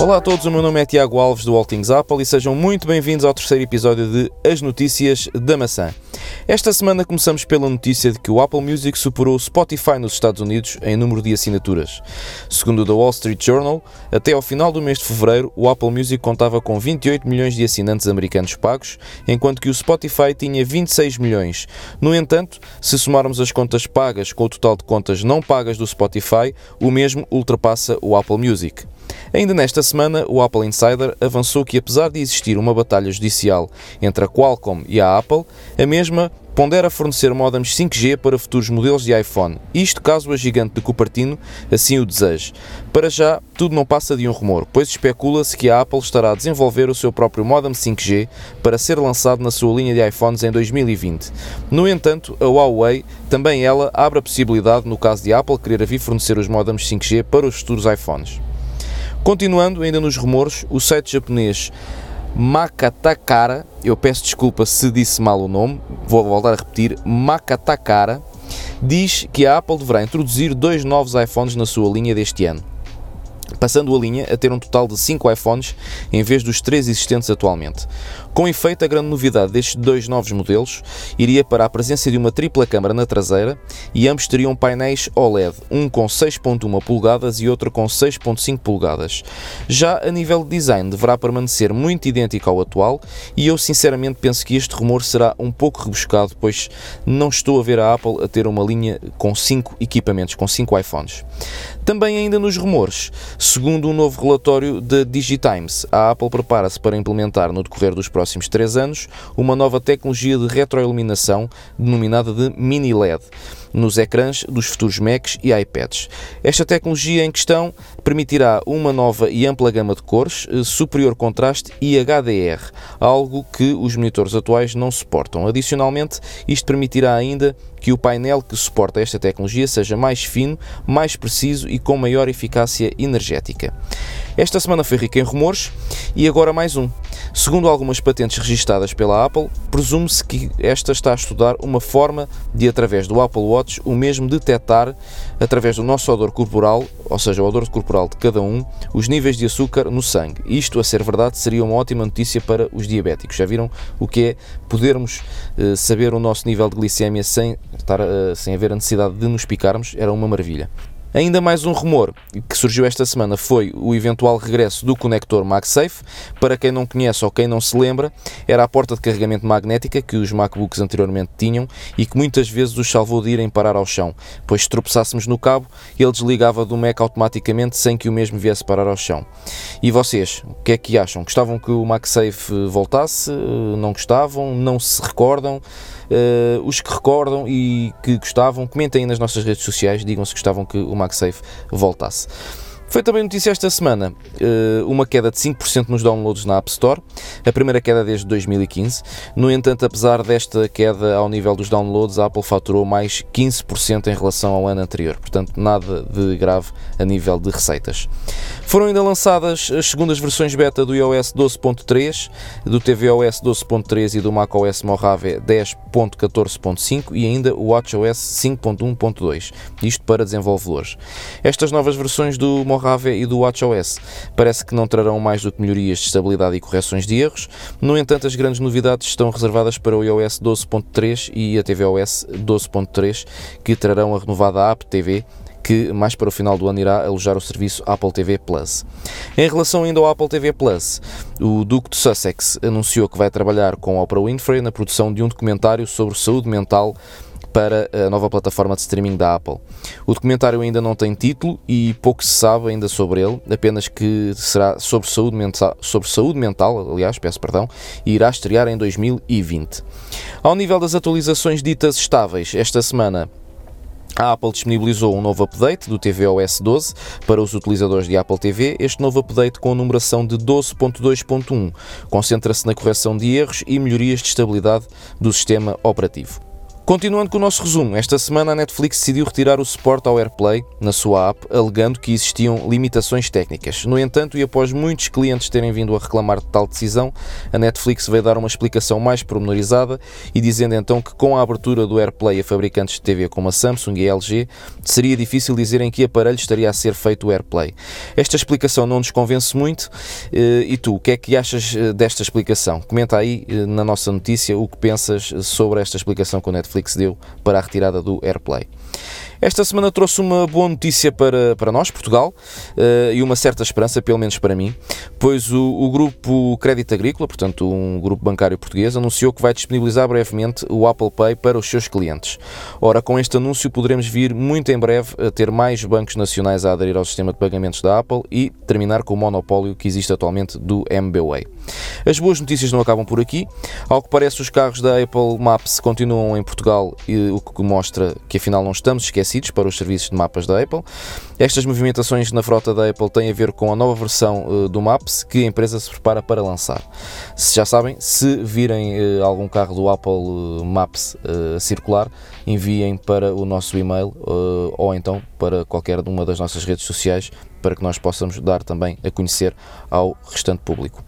Olá a todos, o meu nome é Tiago Alves do All Things Apple e sejam muito bem-vindos ao terceiro episódio de As Notícias da Maçã. Esta semana começamos pela notícia de que o Apple Music superou o Spotify nos Estados Unidos em número de assinaturas. Segundo o The Wall Street Journal, até ao final do mês de fevereiro, o Apple Music contava com 28 milhões de assinantes americanos pagos, enquanto que o Spotify tinha 26 milhões. No entanto, se somarmos as contas pagas com o total de contas não pagas do Spotify, o mesmo ultrapassa o Apple Music. Ainda nesta semana, o Apple Insider avançou que, apesar de existir uma batalha judicial entre a Qualcomm e a Apple, a mesma pondera fornecer modems 5G para futuros modelos de iPhone, isto caso a gigante de Cupertino assim o deseje. Para já, tudo não passa de um rumor, pois especula-se que a Apple estará a desenvolver o seu próprio modem 5G para ser lançado na sua linha de iPhones em 2020. No entanto, a Huawei, também ela, abre a possibilidade, no caso de Apple querer vir fornecer os modems 5G para os futuros iPhones. Continuando ainda nos rumores, o site japonês Makatakara, eu peço desculpa se disse mal o nome, vou voltar a repetir, Makatakara, diz que a Apple deverá introduzir dois novos iPhones na sua linha deste ano passando a linha a ter um total de 5 iPhones em vez dos 3 existentes atualmente. Com efeito, a grande novidade destes dois novos modelos iria para a presença de uma tripla câmara na traseira e ambos teriam painéis OLED, um com 6.1 polegadas e outro com 6.5 polegadas. Já a nível de design deverá permanecer muito idêntico ao atual e eu sinceramente penso que este rumor será um pouco rebuscado, pois não estou a ver a Apple a ter uma linha com 5 equipamentos, com 5 iPhones. Também ainda nos rumores, segundo um novo relatório da Digitimes, a Apple prepara-se para implementar no decorrer dos próximos três anos uma nova tecnologia de retroiluminação denominada de Mini LED nos ecrãs dos futuros Macs e iPads. Esta tecnologia em questão permitirá uma nova e ampla gama de cores, eh, superior contraste e HDR, algo que os monitores atuais não suportam. Adicionalmente, isto permitirá ainda que o painel que suporta esta tecnologia seja mais fino, mais preciso e com maior eficácia energética. Esta semana foi rica em rumores e agora mais um. Segundo algumas patentes registadas pela Apple, presume-se que esta está a estudar uma forma de, através do Apple Watch, o mesmo detectar, através do nosso odor corporal, ou seja, o odor corporal de cada um, os níveis de açúcar no sangue. Isto, a ser verdade, seria uma ótima notícia para os diabéticos. Já viram o que é podermos uh, saber o nosso nível de glicemia sem, estar, uh, sem haver a necessidade de nos picarmos? Era uma maravilha. Ainda mais um rumor que surgiu esta semana foi o eventual regresso do conector MagSafe. Para quem não conhece ou quem não se lembra, era a porta de carregamento magnética que os MacBooks anteriormente tinham e que muitas vezes os salvou de irem parar ao chão, pois se tropeçássemos no cabo, ele desligava do Mac automaticamente sem que o mesmo viesse parar ao chão. E vocês, o que é que acham? Gostavam que o MagSafe voltasse? Não gostavam? Não se recordam? Uh, os que recordam e que gostavam, comentem nas nossas redes sociais, digam se gostavam que o MagSafe voltasse. Foi também notícia esta semana eh, uma queda de 5% nos downloads na App Store, a primeira queda desde 2015. No entanto, apesar desta queda ao nível dos downloads, a Apple faturou mais 15% em relação ao ano anterior, portanto, nada de grave a nível de receitas. Foram ainda lançadas as segundas versões beta do iOS 12.3, do tvOS 12.3 e do macOS Mojave 10.14.5 e ainda o WatchOS 5.1.2, isto para desenvolvedores. Estas novas versões do Mojave Mojave e do WatchOS. Parece que não trarão mais do que melhorias de estabilidade e correções de erros. No entanto, as grandes novidades estão reservadas para o iOS 12.3 e a tvOS 12.3, que trarão a renovada App TV que mais para o final do ano irá alojar o serviço Apple TV Plus. Em relação ainda ao Apple TV Plus, o Duque de Sussex anunciou que vai trabalhar com Oprah Winfrey na produção de um documentário sobre saúde mental para a nova plataforma de streaming da Apple. O documentário ainda não tem título e pouco se sabe ainda sobre ele, apenas que será sobre saúde mental, sobre saúde mental aliás, peço perdão, e irá estrear em 2020. Ao nível das atualizações ditas estáveis, esta semana a Apple disponibilizou um novo update do tvOS 12 para os utilizadores de Apple TV. Este novo update, com a numeração de 12.2.1, concentra-se na correção de erros e melhorias de estabilidade do sistema operativo. Continuando com o nosso resumo, esta semana a Netflix decidiu retirar o suporte ao AirPlay na sua app, alegando que existiam limitações técnicas. No entanto, e após muitos clientes terem vindo a reclamar de tal decisão, a Netflix veio dar uma explicação mais pormenorizada e dizendo então que com a abertura do AirPlay a fabricantes de TV como a Samsung e a LG, seria difícil dizer em que aparelho estaria a ser feito o AirPlay. Esta explicação não nos convence muito. Eh, e tu, o que é que achas eh, desta explicação? Comenta aí eh, na nossa notícia o que pensas sobre esta explicação que a Netflix Netflix deu para a retirada do AirPlay. Esta semana trouxe uma boa notícia para, para nós, Portugal, uh, e uma certa esperança, pelo menos para mim, pois o, o grupo Crédito Agrícola, portanto um grupo bancário português, anunciou que vai disponibilizar brevemente o Apple Pay para os seus clientes. Ora, com este anúncio poderemos vir muito em breve a ter mais bancos nacionais a aderir ao sistema de pagamentos da Apple e terminar com o monopólio que existe atualmente do MBWay. As boas notícias não acabam por aqui. Ao que parece, os carros da Apple Maps continuam em Portugal, o que mostra que afinal não estamos esquecidos para os serviços de mapas da Apple. Estas movimentações na frota da Apple têm a ver com a nova versão uh, do Maps que a empresa se prepara para lançar. Se já sabem, se virem uh, algum carro do Apple uh, Maps circular, enviem para o nosso e-mail ou então para qualquer uma das nossas redes sociais para que nós possamos dar também a conhecer ao restante público.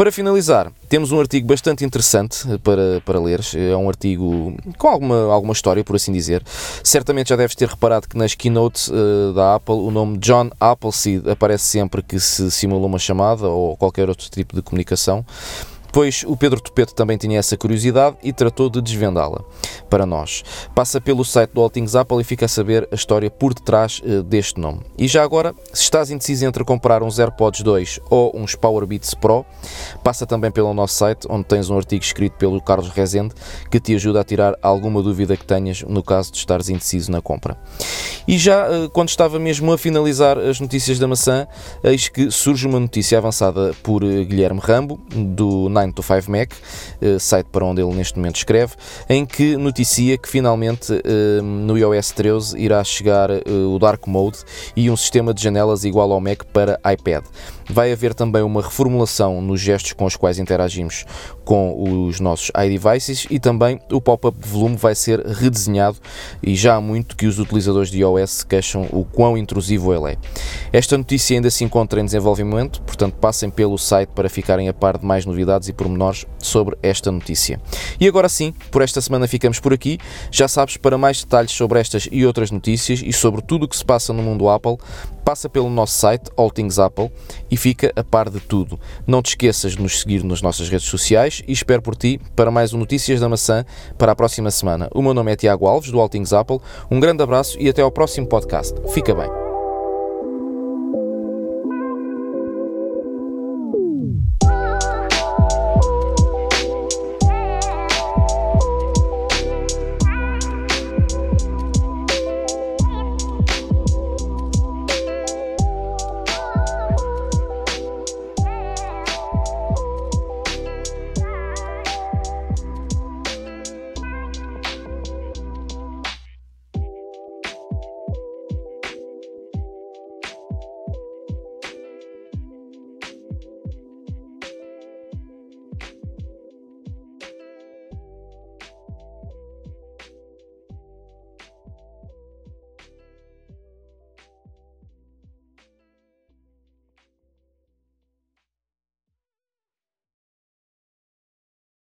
Para finalizar, temos um artigo bastante interessante para, para ler. É um artigo com alguma, alguma história, por assim dizer. Certamente já deves ter reparado que nas keynotes uh, da Apple o nome John Appleseed aparece sempre que se simula uma chamada ou qualquer outro tipo de comunicação pois o Pedro Topeto também tinha essa curiosidade e tratou de desvendá-la para nós. Passa pelo site do All Things Apple e fica a saber a história por detrás uh, deste nome. E já agora, se estás indeciso entre comprar uns AirPods 2 ou uns Powerbeats Pro, passa também pelo nosso site, onde tens um artigo escrito pelo Carlos Rezende que te ajuda a tirar alguma dúvida que tenhas no caso de estares indeciso na compra. E já uh, quando estava mesmo a finalizar as notícias da maçã, eis que surge uma notícia avançada por uh, Guilherme Rambo, do 9 to 5 Mac, eh, site para onde ele neste momento escreve, em que noticia que finalmente eh, no iOS 13 irá chegar eh, o Dark Mode e um sistema de janelas igual ao Mac para iPad. Vai haver também uma reformulação nos gestos com os quais interagimos com os nossos iDevices e também o pop-up de volume vai ser redesenhado e já há muito que os utilizadores de iOS se queixam o quão intrusivo ele é. Esta notícia ainda se encontra em desenvolvimento, portanto passem pelo site para ficarem a par de mais novidades e pormenores sobre esta notícia. E agora sim, por esta semana ficamos por aqui. Já sabes, para mais detalhes sobre estas e outras notícias e sobre tudo o que se passa no mundo Apple, passa pelo nosso site All Things Apple e fica a par de tudo. Não te esqueças de nos seguir nas nossas redes sociais e espero por ti para mais um Notícias da Maçã para a próxima semana. O meu nome é Tiago Alves, do All Things Apple. Um grande abraço e até ao próximo podcast. Fica bem.